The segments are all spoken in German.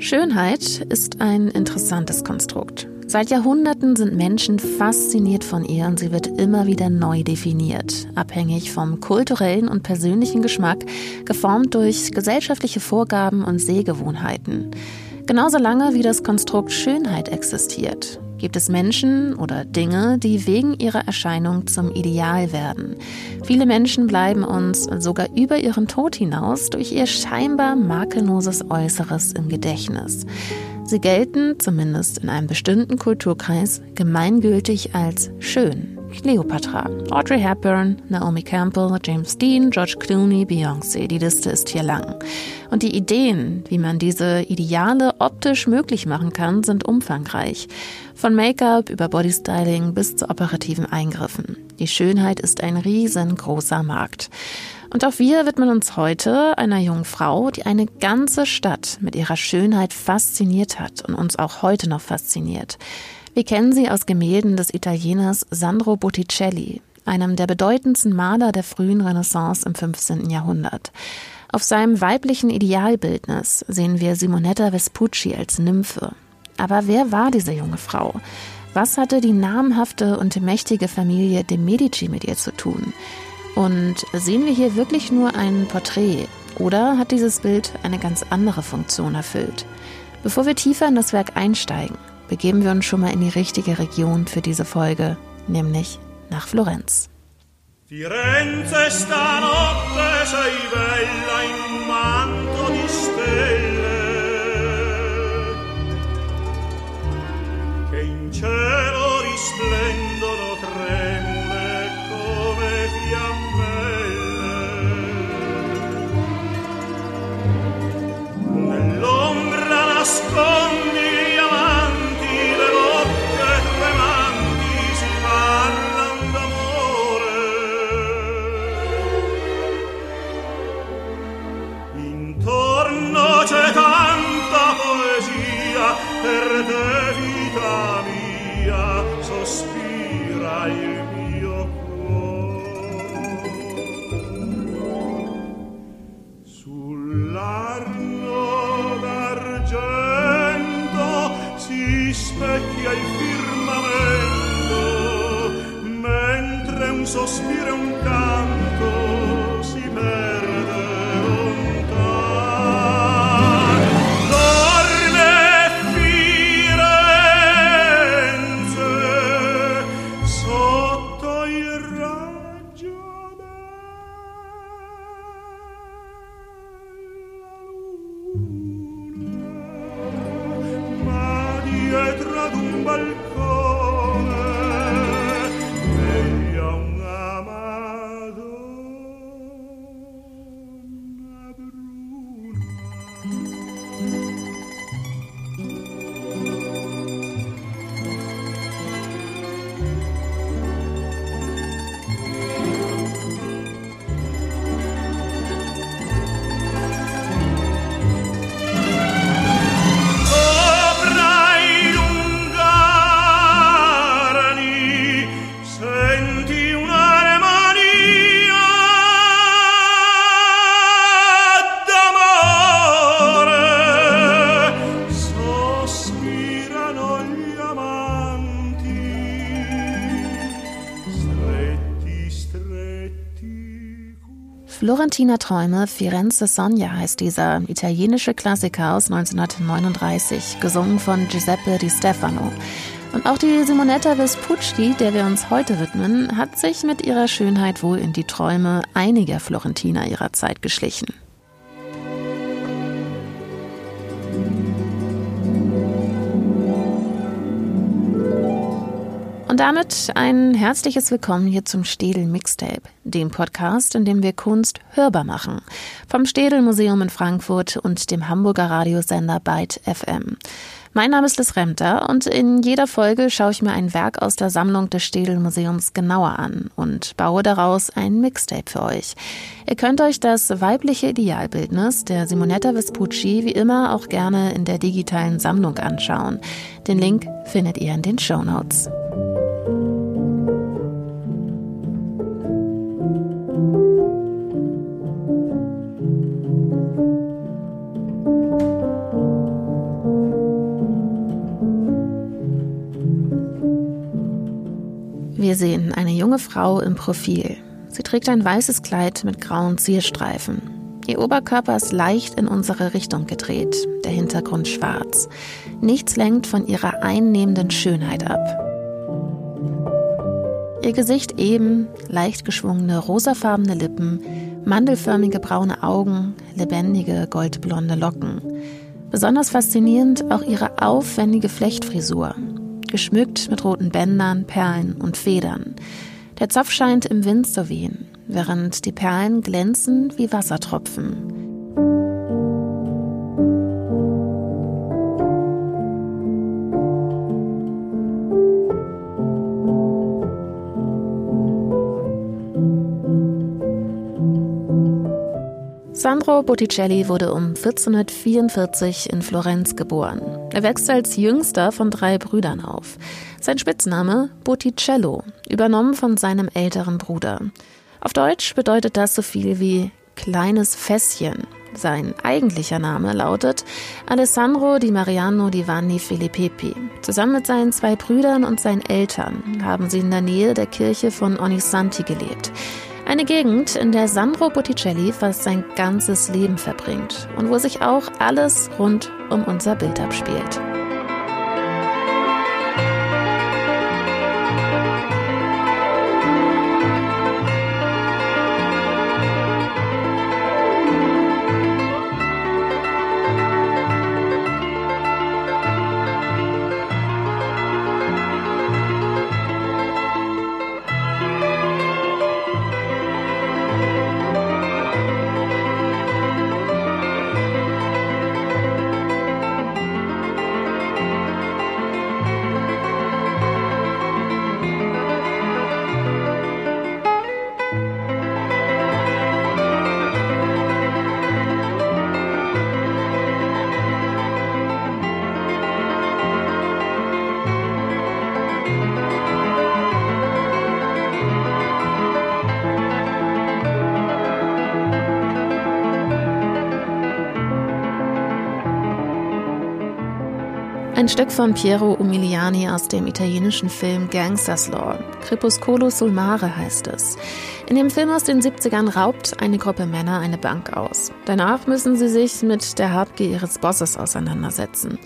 Schönheit ist ein interessantes Konstrukt. Seit Jahrhunderten sind Menschen fasziniert von ihr und sie wird immer wieder neu definiert, abhängig vom kulturellen und persönlichen Geschmack, geformt durch gesellschaftliche Vorgaben und Sehgewohnheiten. Genauso lange wie das Konstrukt Schönheit existiert, gibt es Menschen oder Dinge, die wegen ihrer Erscheinung zum Ideal werden. Viele Menschen bleiben uns sogar über ihren Tod hinaus durch ihr scheinbar makelloses Äußeres im Gedächtnis. Sie gelten, zumindest in einem bestimmten Kulturkreis, gemeingültig als schön. Cleopatra, Audrey Hepburn, Naomi Campbell, James Dean, George Clooney, Beyoncé. Die Liste ist hier lang. Und die Ideen, wie man diese Ideale optisch möglich machen kann, sind umfangreich. Von Make-up über Bodystyling bis zu operativen Eingriffen. Die Schönheit ist ein riesengroßer Markt. Und auch wir widmen uns heute einer jungen Frau, die eine ganze Stadt mit ihrer Schönheit fasziniert hat und uns auch heute noch fasziniert. Wir kennen sie aus Gemälden des Italieners Sandro Botticelli, einem der bedeutendsten Maler der frühen Renaissance im 15. Jahrhundert. Auf seinem weiblichen Idealbildnis sehen wir Simonetta Vespucci als Nymphe. Aber wer war diese junge Frau? Was hatte die namhafte und mächtige Familie de Medici mit ihr zu tun? Und sehen wir hier wirklich nur ein Porträt oder hat dieses Bild eine ganz andere Funktion erfüllt? Bevor wir tiefer in das Werk einsteigen, begeben wir uns schon mal in die richtige Region für diese Folge, nämlich nach Florenz. Firenze stanotte sei bella in manto di stelle che in cielo risplendono tremule come fiammelle nell'ombra sospira il mio cuor sull'arno d'argento si specchia il firmamento mentre un sospiro un canto Florentina Träume, Firenze Sonja heißt dieser italienische Klassiker aus 1939, gesungen von Giuseppe Di Stefano. Und auch die Simonetta Vespucci, der wir uns heute widmen, hat sich mit ihrer Schönheit wohl in die Träume einiger Florentiner ihrer Zeit geschlichen. Und damit ein herzliches Willkommen hier zum Städel Mixtape, dem Podcast, in dem wir Kunst hörbar machen. Vom Städel Museum in Frankfurt und dem Hamburger Radiosender Byte FM. Mein Name ist Liz Remter und in jeder Folge schaue ich mir ein Werk aus der Sammlung des Städel Museums genauer an und baue daraus ein Mixtape für euch. Ihr könnt euch das weibliche Idealbildnis der Simonetta Vespucci wie immer auch gerne in der digitalen Sammlung anschauen. Den Link findet ihr in den Show Notes. Wir sehen eine junge Frau im Profil. Sie trägt ein weißes Kleid mit grauen Zierstreifen. Ihr Oberkörper ist leicht in unsere Richtung gedreht, der Hintergrund schwarz. Nichts lenkt von ihrer einnehmenden Schönheit ab. Ihr Gesicht eben, leicht geschwungene rosafarbene Lippen, mandelförmige braune Augen, lebendige goldblonde Locken. Besonders faszinierend auch ihre aufwendige Flechtfrisur, geschmückt mit roten Bändern, Perlen und Federn. Der Zopf scheint im Wind zu wehen, während die Perlen glänzen wie Wassertropfen. Sandro Botticelli wurde um 1444 in Florenz geboren. Er wächst als jüngster von drei Brüdern auf. Sein Spitzname Botticello, übernommen von seinem älteren Bruder. Auf Deutsch bedeutet das so viel wie kleines Fässchen. Sein eigentlicher Name lautet Alessandro di Mariano di Vanni Filippepi. Zusammen mit seinen zwei Brüdern und seinen Eltern haben sie in der Nähe der Kirche von Onisanti gelebt. Eine Gegend, in der Sandro Botticelli fast sein ganzes Leben verbringt und wo sich auch alles rund um unser Bild abspielt. Ein Stück von Piero Umiliani aus dem italienischen Film Gangsters Law. Crepuscolo sul Mare heißt es. In dem Film aus den 70ern raubt eine Gruppe Männer eine Bank aus. Danach müssen sie sich mit der Habgier ihres Bosses auseinandersetzen.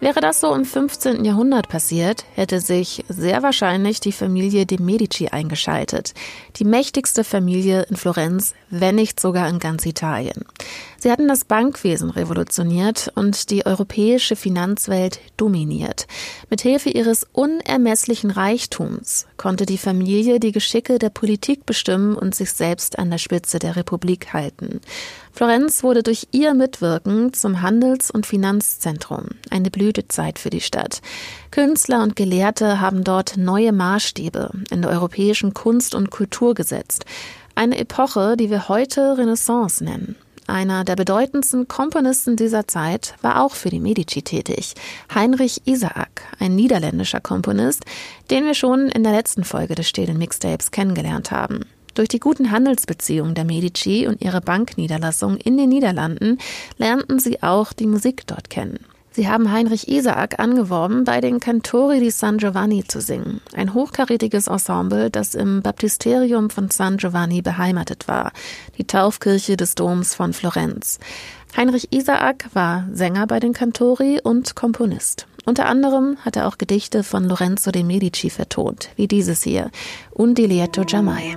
Wäre das so im 15. Jahrhundert passiert, hätte sich sehr wahrscheinlich die Familie de Medici eingeschaltet. Die mächtigste Familie in Florenz, wenn nicht sogar in ganz Italien. Sie hatten das Bankwesen revolutioniert und die europäische Finanzwelt dominiert. Mithilfe ihres unermesslichen Reichtums konnte die Familie die Geschicke der Politik bestimmen und sich selbst an der Spitze der Republik halten. Florenz wurde durch ihr Mitwirken zum Handels- und Finanzzentrum, eine Blütezeit für die Stadt. Künstler und Gelehrte haben dort neue Maßstäbe in der europäischen Kunst und Kultur gesetzt. Eine Epoche, die wir heute Renaissance nennen. Einer der bedeutendsten Komponisten dieser Zeit war auch für die Medici tätig. Heinrich Isaac, ein niederländischer Komponist, den wir schon in der letzten Folge des stillen Mixtapes kennengelernt haben. Durch die guten Handelsbeziehungen der Medici und ihre Bankniederlassung in den Niederlanden lernten sie auch die Musik dort kennen. Sie haben Heinrich Isaak angeworben, bei den Cantori di San Giovanni zu singen, ein hochkarätiges Ensemble, das im Baptisterium von San Giovanni beheimatet war, die Taufkirche des Doms von Florenz. Heinrich Isaak war Sänger bei den Cantori und Komponist. Unter anderem hat er auch Gedichte von Lorenzo de Medici vertont, wie dieses hier, Un Dilieto Giammai.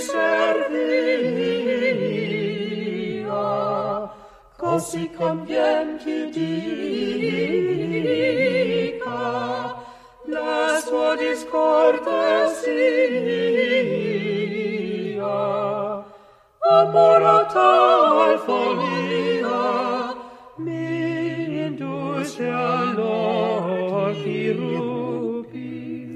servia, così convien chi dica la sua discortesia, amorata al folia, mi induce al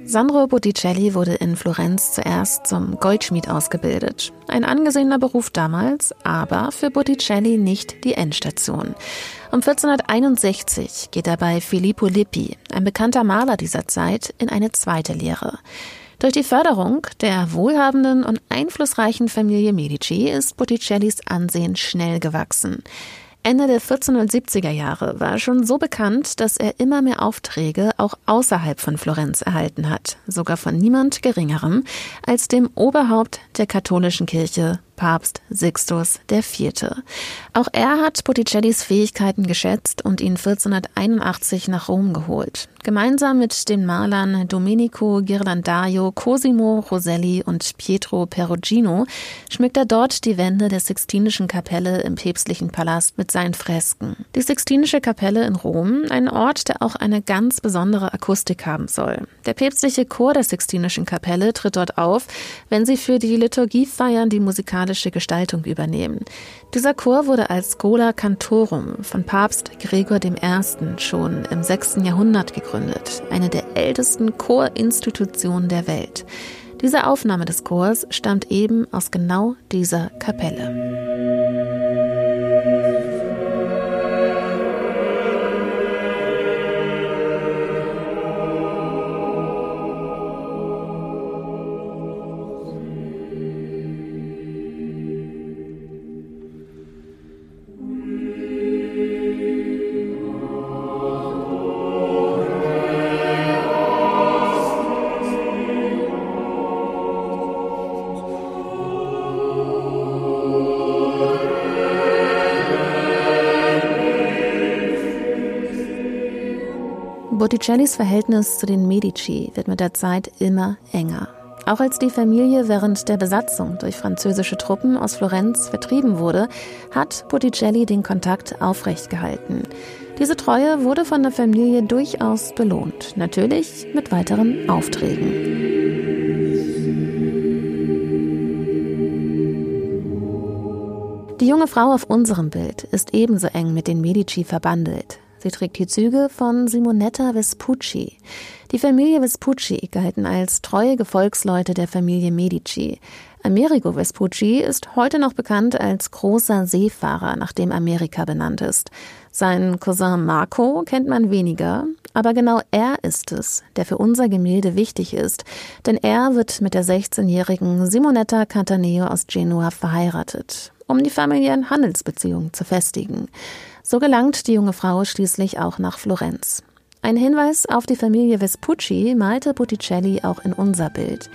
Sandro Botticelli wurde in Florenz zuerst zum Goldschmied ausgebildet. Ein angesehener Beruf damals, aber für Botticelli nicht die Endstation. Um 1461 geht er bei Filippo Lippi, ein bekannter Maler dieser Zeit, in eine zweite Lehre. Durch die Förderung der wohlhabenden und einflussreichen Familie Medici ist Botticellis Ansehen schnell gewachsen. Ende der 1470er Jahre war er schon so bekannt, dass er immer mehr Aufträge auch außerhalb von Florenz erhalten hat, sogar von niemand Geringerem als dem Oberhaupt der katholischen Kirche, Papst Sixtus IV. Auch er hat Botticellis Fähigkeiten geschätzt und ihn 1481 nach Rom geholt. Gemeinsam mit den Malern Domenico Ghirlandaio, Cosimo Roselli und Pietro Perugino schmückt er dort die Wände der Sixtinischen Kapelle im päpstlichen Palast mit seinen Fresken. Die Sixtinische Kapelle in Rom, ein Ort, der auch eine ganz besondere Akustik haben soll. Der päpstliche Chor der Sixtinischen Kapelle tritt dort auf, wenn sie für die Liturgiefeiern die musikalische Gestaltung übernehmen. Dieser Chor wurde als Schola Cantorum von Papst Gregor I. schon im 6. Jahrhundert gegründet, eine der ältesten Chorinstitutionen der Welt. Diese Aufnahme des Chors stammt eben aus genau dieser Kapelle. Botticellis Verhältnis zu den Medici wird mit der Zeit immer enger. Auch als die Familie während der Besatzung durch französische Truppen aus Florenz vertrieben wurde, hat Botticelli den Kontakt aufrecht gehalten. Diese Treue wurde von der Familie durchaus belohnt, natürlich mit weiteren Aufträgen. Die junge Frau auf unserem Bild ist ebenso eng mit den Medici verbandelt. Sie trägt die Züge von Simonetta Vespucci. Die Familie Vespucci galten als treue Gefolgsleute der Familie Medici. Amerigo Vespucci ist heute noch bekannt als großer Seefahrer, nach dem Amerika benannt ist. Seinen Cousin Marco kennt man weniger, aber genau er ist es, der für unser Gemälde wichtig ist, denn er wird mit der 16-jährigen Simonetta Cantaneo aus Genua verheiratet, um die familiären Handelsbeziehungen zu festigen. So gelangt die junge Frau schließlich auch nach Florenz. Ein Hinweis auf die Familie Vespucci malte Botticelli auch in unser Bild.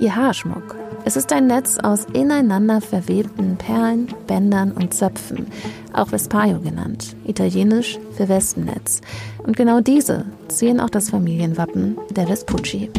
Ihr Haarschmuck. Es ist ein Netz aus ineinander verwebten Perlen, Bändern und Zöpfen, auch Vespaio genannt, italienisch für Wespennetz. Und genau diese ziehen auch das Familienwappen der Vespucci.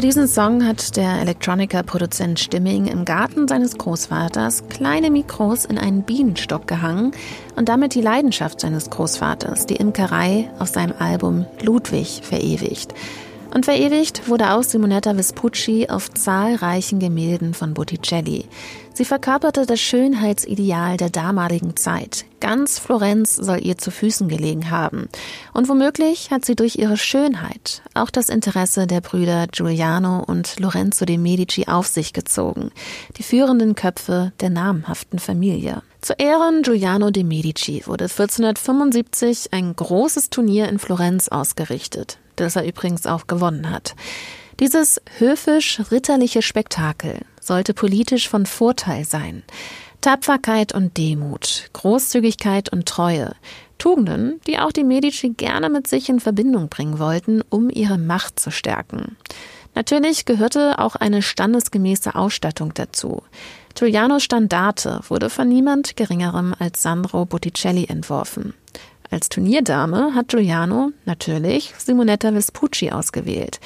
Für diesen Song hat der Electronica-Produzent Stimming im Garten seines Großvaters kleine Mikros in einen Bienenstock gehangen und damit die Leidenschaft seines Großvaters, die Imkerei, auf seinem Album Ludwig verewigt. Und verewigt wurde auch Simonetta Vespucci auf zahlreichen Gemälden von Botticelli. Sie verkörperte das Schönheitsideal der damaligen Zeit. Ganz Florenz soll ihr zu Füßen gelegen haben. Und womöglich hat sie durch ihre Schönheit auch das Interesse der Brüder Giuliano und Lorenzo de Medici auf sich gezogen, die führenden Köpfe der namhaften Familie. Zu Ehren Giuliano de Medici wurde 1475 ein großes Turnier in Florenz ausgerichtet, das er übrigens auch gewonnen hat. Dieses höfisch-ritterliche Spektakel sollte politisch von Vorteil sein. Tapferkeit und Demut, Großzügigkeit und Treue, Tugenden, die auch die Medici gerne mit sich in Verbindung bringen wollten, um ihre Macht zu stärken. Natürlich gehörte auch eine standesgemäße Ausstattung dazu. Giulianos Standarte wurde von niemand Geringerem als Sandro Botticelli entworfen. Als Turnierdame hat Giuliano natürlich Simonetta Vespucci ausgewählt,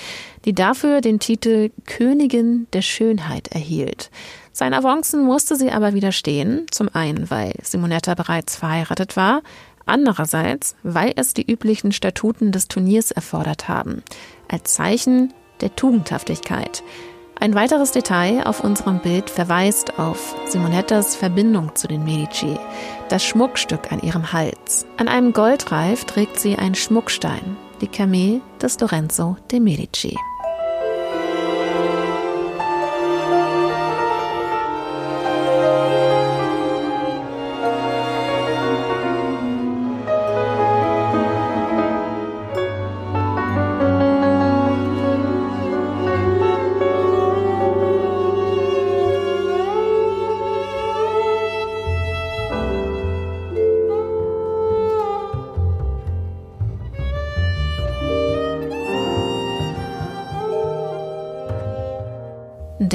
die dafür den Titel Königin der Schönheit erhielt. Seinen Avancen musste sie aber widerstehen, zum einen, weil Simonetta bereits verheiratet war, andererseits, weil es die üblichen Statuten des Turniers erfordert haben, als Zeichen der Tugendhaftigkeit. Ein weiteres Detail auf unserem Bild verweist auf Simonettas Verbindung zu den Medici, das Schmuckstück an ihrem Hals. An einem Goldreif trägt sie einen Schmuckstein, die Kamee des Lorenzo de Medici.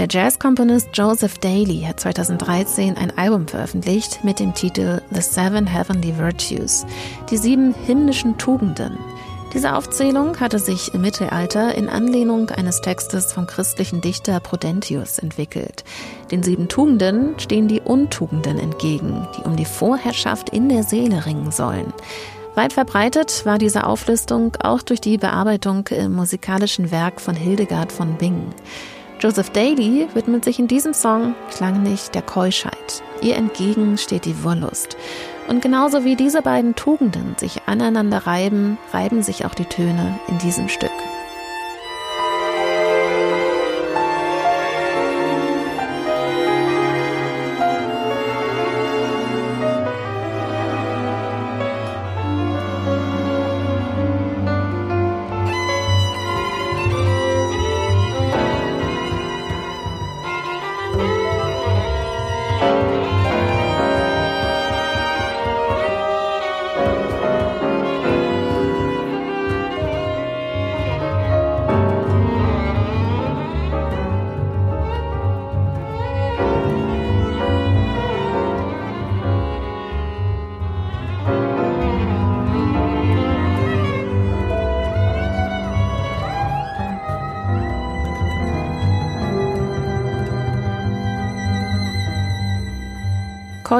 Jazzkomponist Joseph Daly hat 2013 ein Album veröffentlicht mit dem Titel The Seven Heavenly Virtues, die sieben himmlischen Tugenden. Diese Aufzählung hatte sich im Mittelalter in Anlehnung eines Textes vom christlichen Dichter Prudentius entwickelt. Den sieben Tugenden stehen die Untugenden entgegen, die um die Vorherrschaft in der Seele ringen sollen. Weit verbreitet war diese Auflistung auch durch die Bearbeitung im musikalischen Werk von Hildegard von Bingen. Joseph Daly widmet sich in diesem Song klanglich der Keuschheit. Ihr entgegen steht die Wollust. Und genauso wie diese beiden Tugenden sich aneinander reiben, reiben sich auch die Töne in diesem Stück.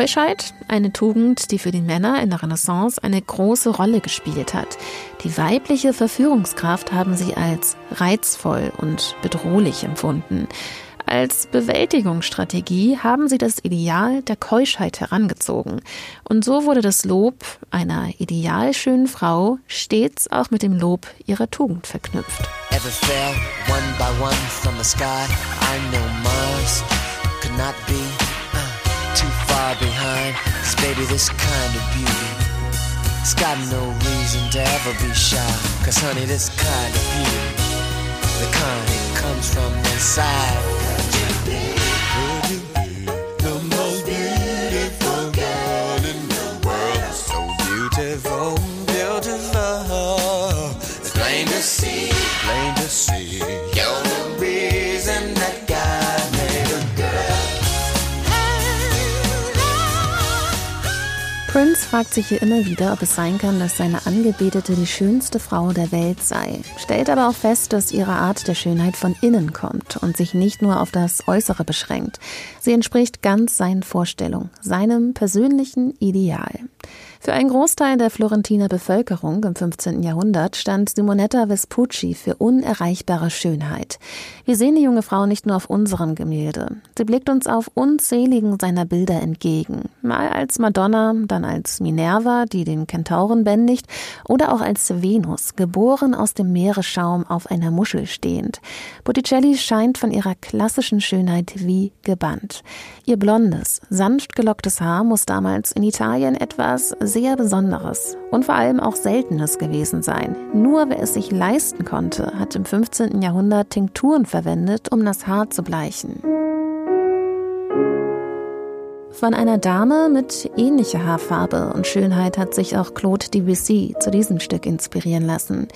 Keuschheit, eine Tugend, die für die Männer in der Renaissance eine große Rolle gespielt hat. Die weibliche Verführungskraft haben sie als reizvoll und bedrohlich empfunden. Als Bewältigungsstrategie haben sie das Ideal der Keuschheit herangezogen. Und so wurde das Lob einer ideal schönen Frau stets auch mit dem Lob ihrer Tugend verknüpft. Ever far behind. Cause baby, this kind of beauty, it's got no reason to ever be shy. Cause honey, this kind of beauty, the kind that comes from inside. Prince fragt sich hier immer wieder, ob es sein kann, dass seine Angebetete die schönste Frau der Welt sei, stellt aber auch fest, dass ihre Art der Schönheit von innen kommt und sich nicht nur auf das Äußere beschränkt. Sie entspricht ganz seinen Vorstellungen, seinem persönlichen Ideal. Für einen Großteil der Florentiner Bevölkerung im 15. Jahrhundert stand Simonetta Vespucci für unerreichbare Schönheit. Wir sehen die junge Frau nicht nur auf unserem Gemälde. Sie blickt uns auf unzähligen seiner Bilder entgegen. Mal als Madonna, dann als Minerva, die den Kentauren bändigt, oder auch als Venus, geboren aus dem Meeresschaum auf einer Muschel stehend. Botticelli scheint von ihrer klassischen Schönheit wie gebannt. Ihr blondes, sanft gelocktes Haar muss damals in Italien etwas sehr Besonderes und vor allem auch Seltenes gewesen sein. Nur wer es sich leisten konnte, hat im 15. Jahrhundert Tinkturen verwendet, um das Haar zu bleichen. Von einer Dame mit ähnlicher Haarfarbe und Schönheit hat sich auch Claude Debussy zu diesem Stück inspirieren lassen.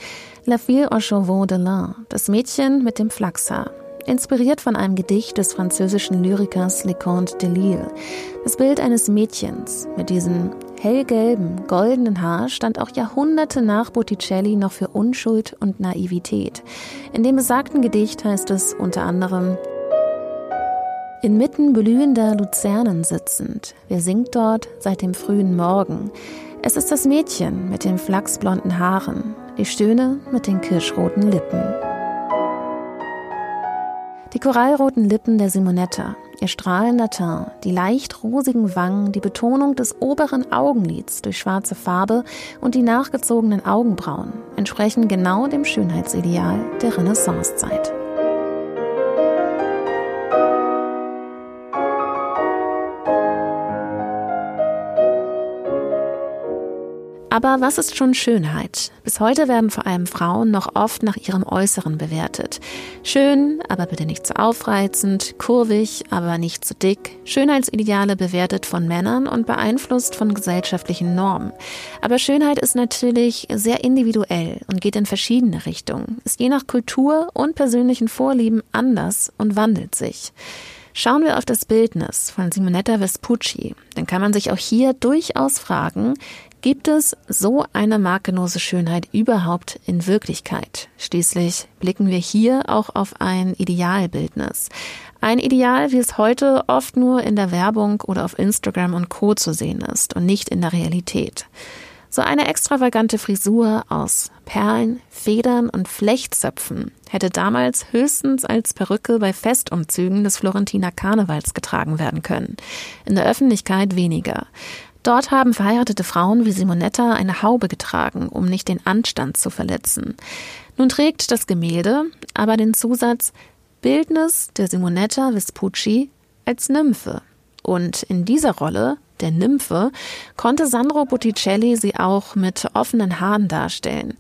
La fille aux chevaux de lin, das Mädchen mit dem Flachshaar inspiriert von einem Gedicht des französischen Lyrikers Leconte de Lille. Das Bild eines Mädchens mit diesem hellgelben, goldenen Haar stand auch Jahrhunderte nach Botticelli noch für Unschuld und Naivität. In dem besagten Gedicht heißt es unter anderem Inmitten blühender Luzernen sitzend, wer singt dort seit dem frühen Morgen? Es ist das Mädchen mit den flachsblonden Haaren, die Stöhne mit den kirschroten Lippen. Die korallroten Lippen der Simonetta, ihr strahlender Teint, die leicht rosigen Wangen, die Betonung des oberen Augenlids durch schwarze Farbe und die nachgezogenen Augenbrauen entsprechen genau dem Schönheitsideal der Renaissancezeit. Aber was ist schon Schönheit? Bis heute werden vor allem Frauen noch oft nach ihrem Äußeren bewertet. Schön, aber bitte nicht zu aufreizend, kurvig, aber nicht zu dick. Schönheitsideale bewertet von Männern und beeinflusst von gesellschaftlichen Normen. Aber Schönheit ist natürlich sehr individuell und geht in verschiedene Richtungen, ist je nach Kultur und persönlichen Vorlieben anders und wandelt sich. Schauen wir auf das Bildnis von Simonetta Vespucci, dann kann man sich auch hier durchaus fragen, Gibt es so eine markenlose Schönheit überhaupt in Wirklichkeit? Schließlich blicken wir hier auch auf ein Idealbildnis. Ein Ideal, wie es heute oft nur in der Werbung oder auf Instagram und Co zu sehen ist und nicht in der Realität. So eine extravagante Frisur aus Perlen, Federn und Flechtzöpfen hätte damals höchstens als Perücke bei Festumzügen des Florentiner Karnevals getragen werden können. In der Öffentlichkeit weniger. Dort haben verheiratete Frauen wie Simonetta eine Haube getragen, um nicht den Anstand zu verletzen. Nun trägt das Gemälde aber den Zusatz Bildnis der Simonetta Vespucci als Nymphe. Und in dieser Rolle, der Nymphe, konnte Sandro Botticelli sie auch mit offenen Haaren darstellen.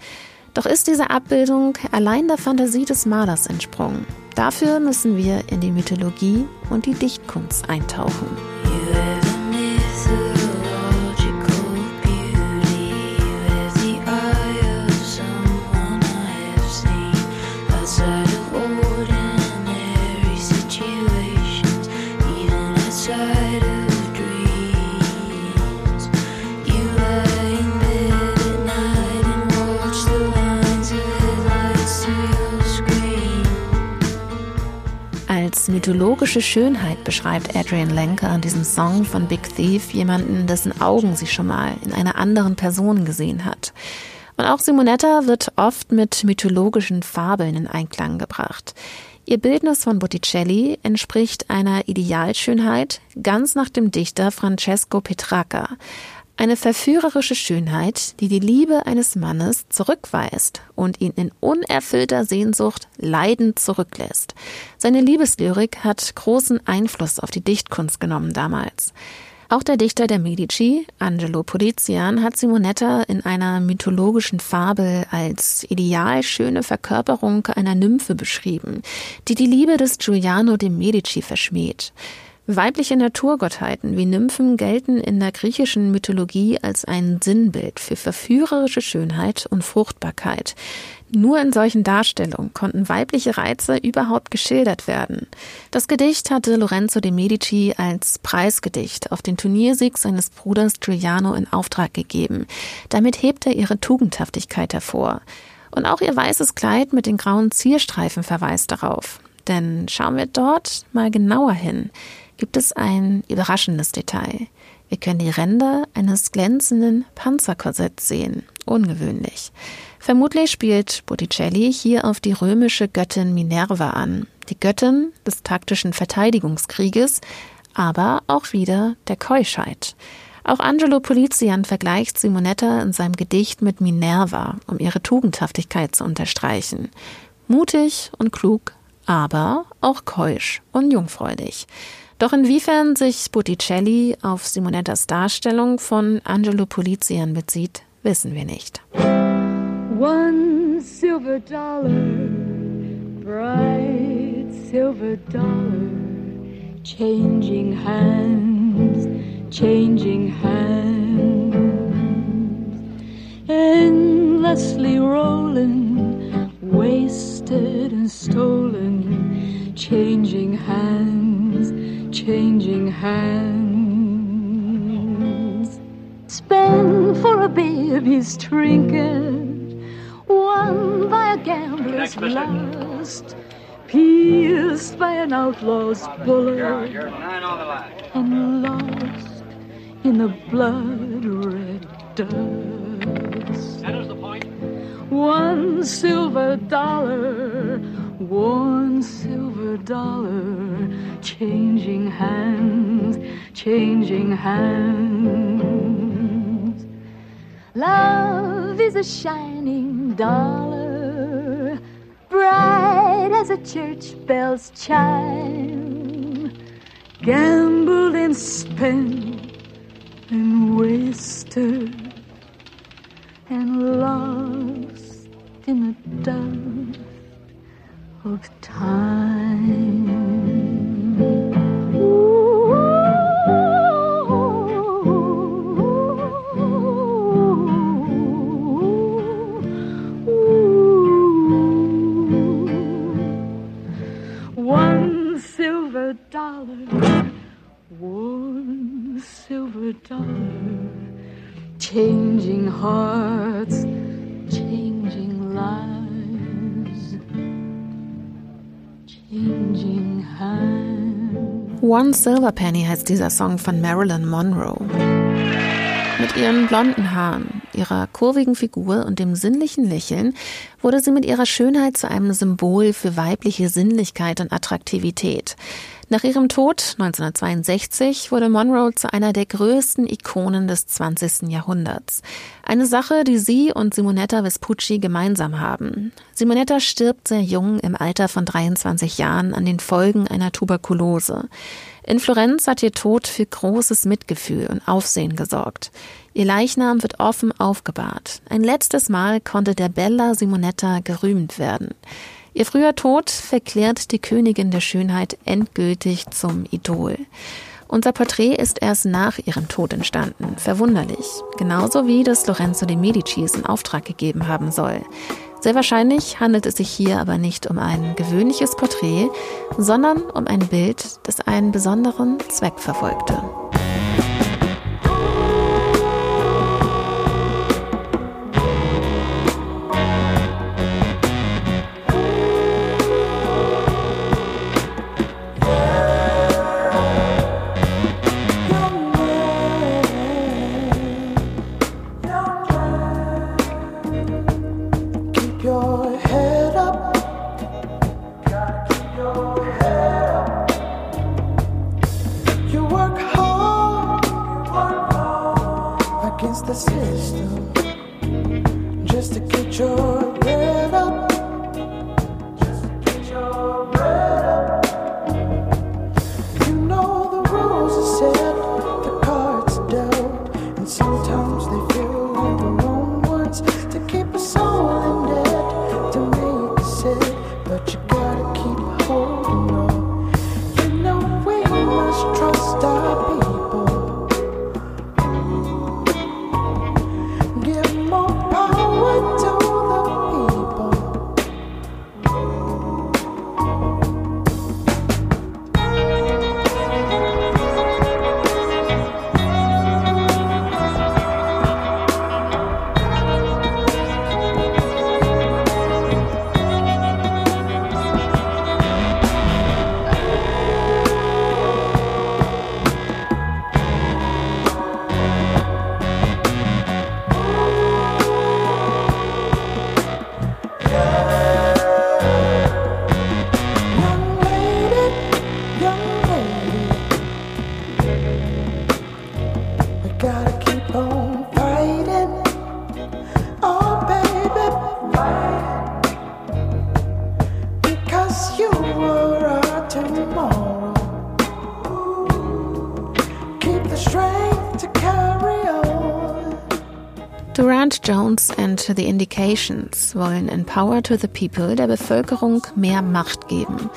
Doch ist diese Abbildung allein der Fantasie des Malers entsprungen. Dafür müssen wir in die Mythologie und die Dichtkunst eintauchen. Mythologische Schönheit beschreibt Adrian Lenker in diesem Song von Big Thief jemanden, dessen Augen sie schon mal in einer anderen Person gesehen hat. Und auch Simonetta wird oft mit mythologischen Fabeln in Einklang gebracht. Ihr Bildnis von Botticelli entspricht einer Idealschönheit ganz nach dem Dichter Francesco Petrarca, eine verführerische Schönheit, die die Liebe eines Mannes zurückweist und ihn in unerfüllter Sehnsucht leidend zurücklässt. Seine Liebeslyrik hat großen Einfluss auf die Dichtkunst genommen damals. Auch der Dichter der Medici, Angelo Polizian, hat Simonetta in einer mythologischen Fabel als ideal schöne Verkörperung einer Nymphe beschrieben, die die Liebe des Giuliano de Medici verschmäht. Weibliche Naturgottheiten wie Nymphen gelten in der griechischen Mythologie als ein Sinnbild für verführerische Schönheit und Fruchtbarkeit. Nur in solchen Darstellungen konnten weibliche Reize überhaupt geschildert werden. Das Gedicht hatte Lorenzo de Medici als Preisgedicht auf den Turniersieg seines Bruders Giuliano in Auftrag gegeben. Damit hebt er ihre Tugendhaftigkeit hervor. Und auch ihr weißes Kleid mit den grauen Zierstreifen verweist darauf. Denn schauen wir dort mal genauer hin, gibt es ein überraschendes Detail. Wir können die Ränder eines glänzenden Panzerkorsetts sehen. Ungewöhnlich. Vermutlich spielt Botticelli hier auf die römische Göttin Minerva an, die Göttin des taktischen Verteidigungskrieges, aber auch wieder der Keuschheit. Auch Angelo Polizian vergleicht Simonetta in seinem Gedicht mit Minerva, um ihre Tugendhaftigkeit zu unterstreichen. Mutig und klug, aber auch keusch und jungfräulich. Doch inwiefern sich Botticelli auf Simonettas Darstellung von Angelo Polizian bezieht, wissen wir nicht. One silver dollar, bright silver dollar, changing hands, changing hands, endlessly rolling, wasted and stolen, changing hands, changing hands. Spend for a baby's trinket won by a gambler's lust, pierced by an outlaw's bullet, and lost in the blood-red dust. One silver dollar, one silver dollar, changing hands, changing hands. Love is a shining dollar, bright as a church bell's chime, gambled and spent and wasted and lost in the dust of time. Hands. One Silver Penny heißt dieser Song von Marilyn Monroe. Mit ihren blonden Haaren, ihrer kurvigen Figur und dem sinnlichen Lächeln wurde sie mit ihrer Schönheit zu einem Symbol für weibliche Sinnlichkeit und Attraktivität. Nach ihrem Tod 1962 wurde Monroe zu einer der größten Ikonen des 20. Jahrhunderts. Eine Sache, die sie und Simonetta Vespucci gemeinsam haben. Simonetta stirbt sehr jung im Alter von 23 Jahren an den Folgen einer Tuberkulose. In Florenz hat ihr Tod für großes Mitgefühl und Aufsehen gesorgt. Ihr Leichnam wird offen aufgebahrt. Ein letztes Mal konnte der Bella Simonetta gerühmt werden. Ihr früher Tod verklärt die Königin der Schönheit endgültig zum Idol. Unser Porträt ist erst nach ihrem Tod entstanden. Verwunderlich. Genauso wie das Lorenzo de Medici es in Auftrag gegeben haben soll. Sehr wahrscheinlich handelt es sich hier aber nicht um ein gewöhnliches Porträt, sondern um ein Bild, das einen besonderen Zweck verfolgte. the system just to get your breath. Durant Jones and the Indications wollen in Power to the People der Bevölkerung mehr Macht geben.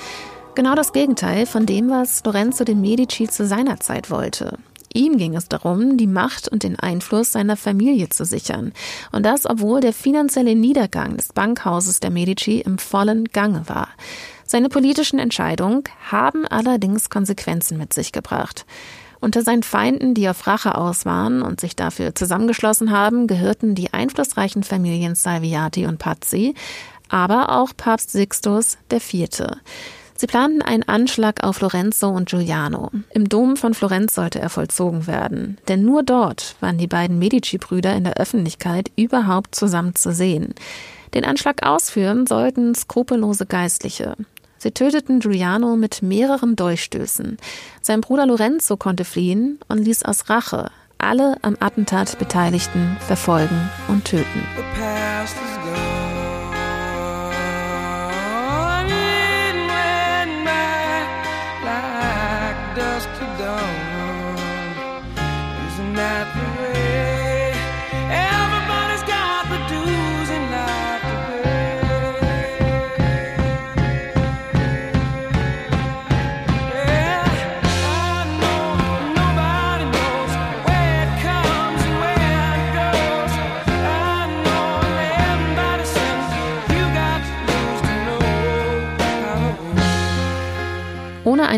Genau das Gegenteil von dem, was Lorenzo de Medici zu seiner Zeit wollte. Ihm ging es darum, die Macht und den Einfluss seiner Familie zu sichern. Und das, obwohl der finanzielle Niedergang des Bankhauses der Medici im vollen Gange war. Seine politischen Entscheidungen haben allerdings Konsequenzen mit sich gebracht. Unter seinen Feinden, die auf Rache aus waren und sich dafür zusammengeschlossen haben, gehörten die einflussreichen Familien Salviati und Pazzi, aber auch Papst Sixtus IV. Sie planten einen Anschlag auf Lorenzo und Giuliano. Im Dom von Florenz sollte er vollzogen werden, denn nur dort waren die beiden Medici-Brüder in der Öffentlichkeit überhaupt zusammen zu sehen. Den Anschlag ausführen sollten skrupellose Geistliche. Sie töteten Giuliano mit mehreren Dolchstößen. Sein Bruder Lorenzo konnte fliehen und ließ aus Rache alle am Attentat Beteiligten verfolgen und töten.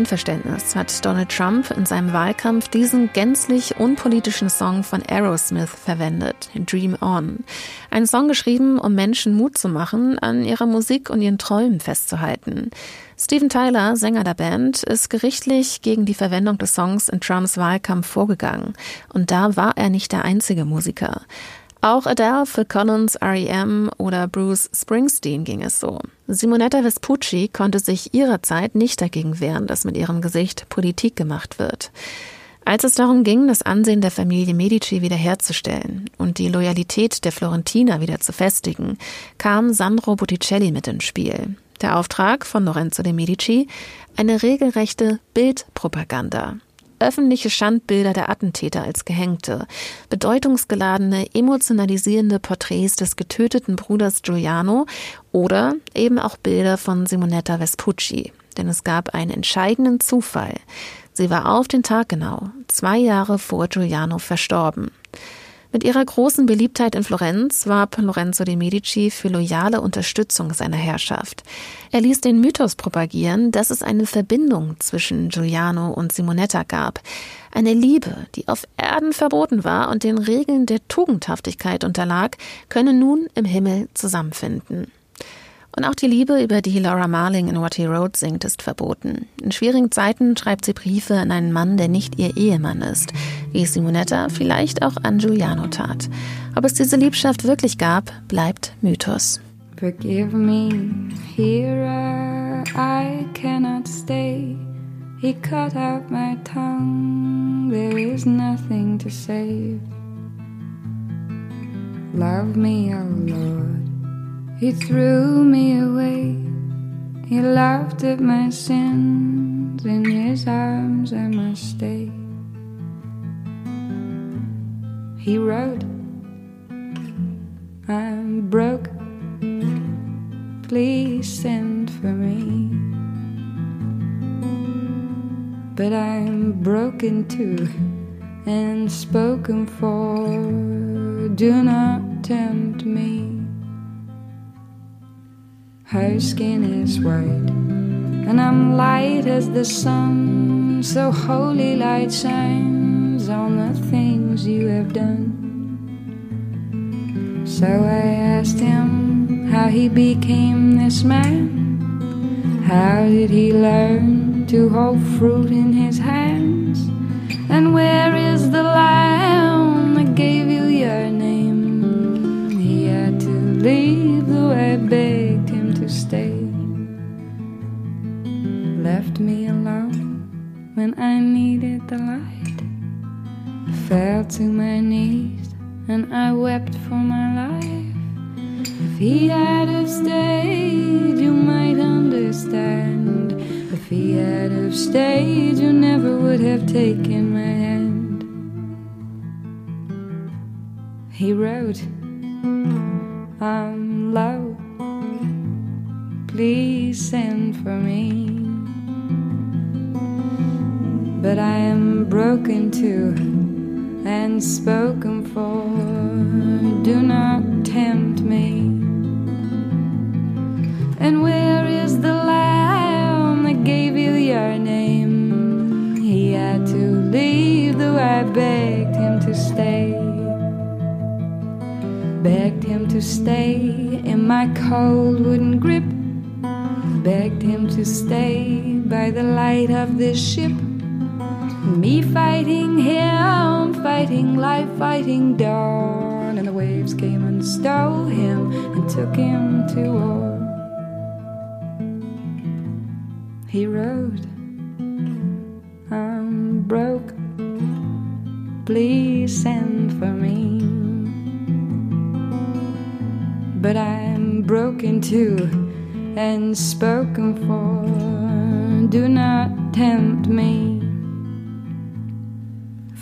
Ohne Einverständnis hat Donald Trump in seinem Wahlkampf diesen gänzlich unpolitischen Song von Aerosmith verwendet, Dream On. Ein Song geschrieben, um Menschen Mut zu machen, an ihrer Musik und ihren Träumen festzuhalten. Steven Tyler, Sänger der Band, ist gerichtlich gegen die Verwendung des Songs in Trumps Wahlkampf vorgegangen. Und da war er nicht der einzige Musiker. Auch Adele, Phil Collins, R.E.M. oder Bruce Springsteen ging es so. Simonetta Vespucci konnte sich ihrer Zeit nicht dagegen wehren, dass mit ihrem Gesicht Politik gemacht wird. Als es darum ging, das Ansehen der Familie Medici wiederherzustellen und die Loyalität der Florentiner wieder zu festigen, kam Sandro Botticelli mit ins Spiel. Der Auftrag von Lorenzo de Medici, eine regelrechte Bildpropaganda öffentliche Schandbilder der Attentäter als Gehängte, bedeutungsgeladene, emotionalisierende Porträts des getöteten Bruders Giuliano oder eben auch Bilder von Simonetta Vespucci. Denn es gab einen entscheidenden Zufall. Sie war auf den Tag genau, zwei Jahre vor Giuliano verstorben. Mit ihrer großen Beliebtheit in Florenz warb Lorenzo de Medici für loyale Unterstützung seiner Herrschaft. Er ließ den Mythos propagieren, dass es eine Verbindung zwischen Giuliano und Simonetta gab. Eine Liebe, die auf Erden verboten war und den Regeln der Tugendhaftigkeit unterlag, könne nun im Himmel zusammenfinden. Und auch die Liebe, über die Laura Marling in What He Wrote singt, ist verboten. In schwierigen Zeiten schreibt sie Briefe an einen Mann, der nicht ihr Ehemann ist, wie Simonetta vielleicht auch an Giuliano tat. Ob es diese Liebschaft wirklich gab, bleibt Mythos. Forgive me, here I cannot stay. He cut out my tongue, there is nothing to save. Love me, oh Lord. He threw me away. He laughed at my sins. In his arms I must stay. He wrote, I'm broke. Please send for me. But I'm broken too and spoken for. Do not tempt me. Her skin is white, and I'm light as the sun. So holy light shines on the things you have done. So I asked him how he became this man. How did he learn to hold fruit in his hands? And where is the lamb when I needed the light. I fell to my knees and I wept for my life. If he had have stayed, you might understand. If he had have stayed, you never would have taken my hand. He wrote, I'm low, please send for me. But I am broken too and spoken for. Do not tempt me. And where is the lamb that gave you your name? He had to leave, though I begged him to stay. Begged him to stay in my cold wooden grip. Begged him to stay by the light of this ship. Me fighting him, fighting life, fighting dawn. And the waves came and stole him and took him to war. He wrote, I'm broke, please send for me. But I'm broken too and spoken for. Do not tempt me.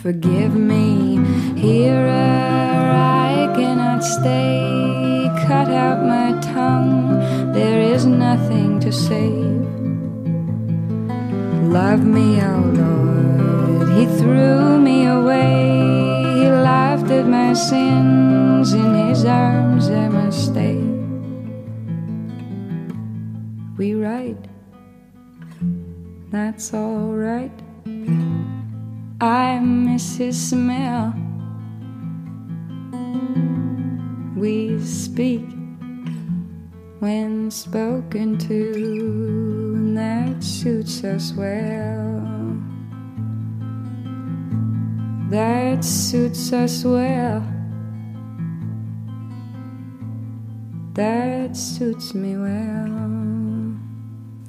Forgive me, here I cannot stay. Cut out my tongue, there is nothing to save. Love me, oh Lord, He threw me away. He laughed at my sins, in His arms I must stay. We write, that's all right. I miss his smell. We speak when spoken to, and that suits us well. That suits us well. That suits me well.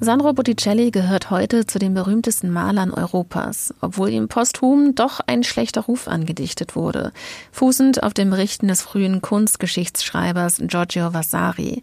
Sandro Botticelli gehört heute zu den berühmtesten Malern Europas, obwohl ihm posthum doch ein schlechter Ruf angedichtet wurde, fußend auf den Berichten des frühen Kunstgeschichtsschreibers Giorgio Vasari.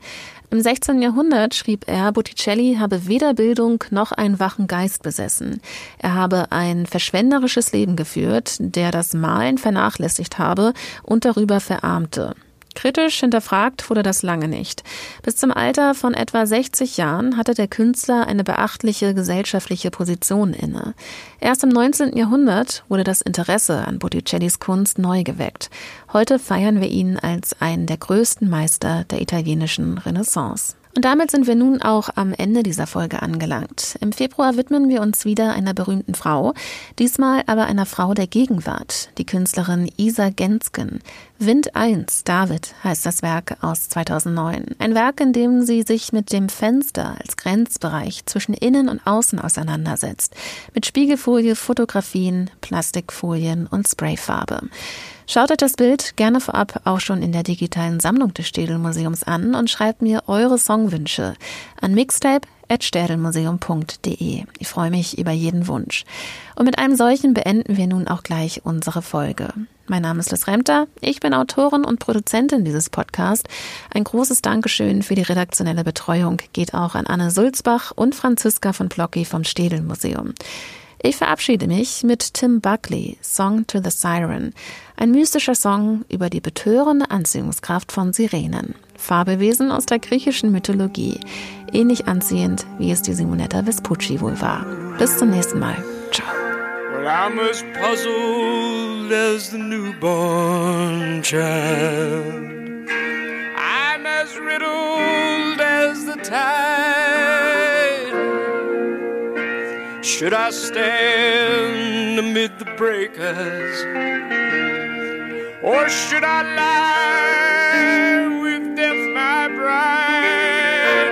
Im 16. Jahrhundert schrieb er, Botticelli habe weder Bildung noch einen wachen Geist besessen. Er habe ein verschwenderisches Leben geführt, der das Malen vernachlässigt habe und darüber verarmte. Kritisch hinterfragt wurde das lange nicht. Bis zum Alter von etwa 60 Jahren hatte der Künstler eine beachtliche gesellschaftliche Position inne. Erst im 19. Jahrhundert wurde das Interesse an Botticellis Kunst neu geweckt. Heute feiern wir ihn als einen der größten Meister der italienischen Renaissance. Und damit sind wir nun auch am Ende dieser Folge angelangt. Im Februar widmen wir uns wieder einer berühmten Frau, diesmal aber einer Frau der Gegenwart, die Künstlerin Isa Gensken. Wind 1, David heißt das Werk aus 2009. Ein Werk, in dem sie sich mit dem Fenster als Grenzbereich zwischen Innen und Außen auseinandersetzt. Mit Spiegelfolie, Fotografien, Plastikfolien und Sprayfarbe. Schaut euch das Bild gerne vorab auch schon in der digitalen Sammlung des Städelmuseums an und schreibt mir eure Songwünsche an mixtape.städelmuseum.de. Ich freue mich über jeden Wunsch. Und mit einem solchen beenden wir nun auch gleich unsere Folge. Mein Name ist Liz Remter, ich bin Autorin und Produzentin dieses Podcasts. Ein großes Dankeschön für die redaktionelle Betreuung geht auch an Anne Sulzbach und Franziska von Plocki vom Städelmuseum. Ich verabschiede mich mit Tim Buckley, Song to the Siren, ein mystischer Song über die betörende Anziehungskraft von Sirenen, Fabelwesen aus der griechischen Mythologie, ähnlich anziehend, wie es die Simonetta Vespucci wohl war. Bis zum nächsten Mal. Ciao. Well, I'm as puzzled as the newborn child. I'm as riddled as the tide. Should I stand amid the breakers? Or should I lie with death, my bride?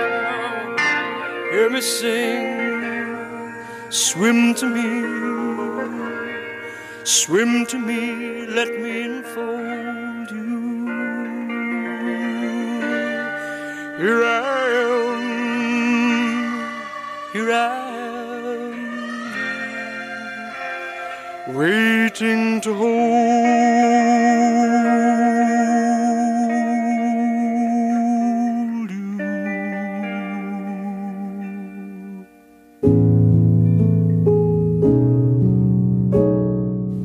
Hear me sing, swim to me, swim to me, let me enfold you. Here I am, here I am. waiting to hold you.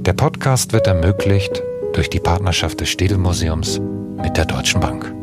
Der Podcast wird ermöglicht durch die Partnerschaft des Städelmuseums mit der Deutschen Bank.